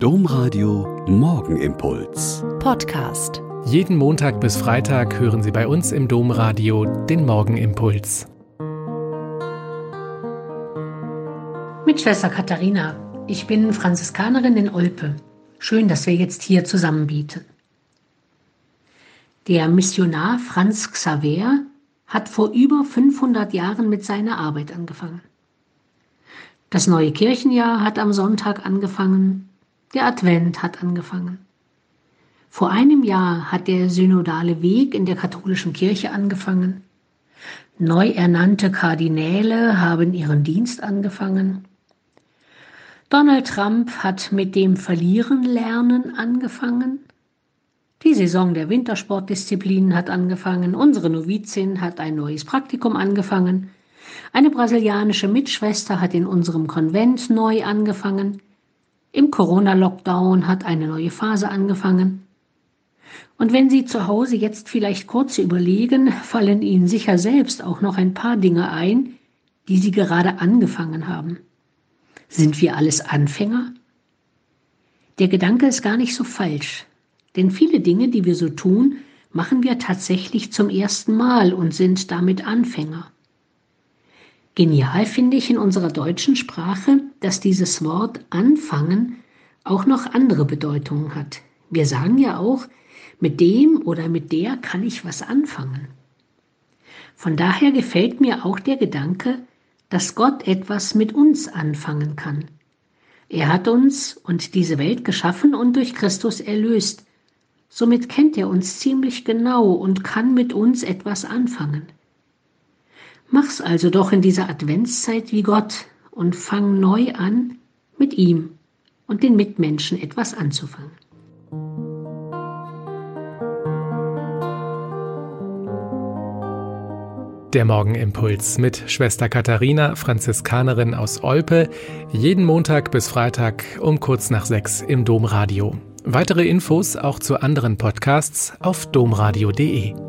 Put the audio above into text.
Domradio Morgenimpuls. Podcast. Jeden Montag bis Freitag hören Sie bei uns im Domradio den Morgenimpuls. Mit Schwester Katharina. Ich bin Franziskanerin in Olpe. Schön, dass wir jetzt hier zusammen bieten. Der Missionar Franz Xaver hat vor über 500 Jahren mit seiner Arbeit angefangen. Das neue Kirchenjahr hat am Sonntag angefangen, der Advent hat angefangen. Vor einem Jahr hat der synodale Weg in der katholischen Kirche angefangen. Neu ernannte Kardinäle haben ihren Dienst angefangen. Donald Trump hat mit dem Verlieren lernen angefangen. Die Saison der Wintersportdisziplinen hat angefangen. Unsere Novizin hat ein neues Praktikum angefangen. Eine brasilianische Mitschwester hat in unserem Konvent neu angefangen. Im Corona-Lockdown hat eine neue Phase angefangen. Und wenn Sie zu Hause jetzt vielleicht kurz überlegen, fallen Ihnen sicher selbst auch noch ein paar Dinge ein, die Sie gerade angefangen haben. Sind wir alles Anfänger? Der Gedanke ist gar nicht so falsch, denn viele Dinge, die wir so tun, machen wir tatsächlich zum ersten Mal und sind damit Anfänger. Genial finde ich in unserer deutschen Sprache, dass dieses Wort anfangen auch noch andere Bedeutungen hat. Wir sagen ja auch, mit dem oder mit der kann ich was anfangen. Von daher gefällt mir auch der Gedanke, dass Gott etwas mit uns anfangen kann. Er hat uns und diese Welt geschaffen und durch Christus erlöst. Somit kennt er uns ziemlich genau und kann mit uns etwas anfangen. Mach's also doch in dieser Adventszeit wie Gott und fang neu an, mit ihm und den Mitmenschen etwas anzufangen. Der Morgenimpuls mit Schwester Katharina, Franziskanerin aus Olpe, jeden Montag bis Freitag um kurz nach sechs im Domradio. Weitere Infos auch zu anderen Podcasts auf domradio.de.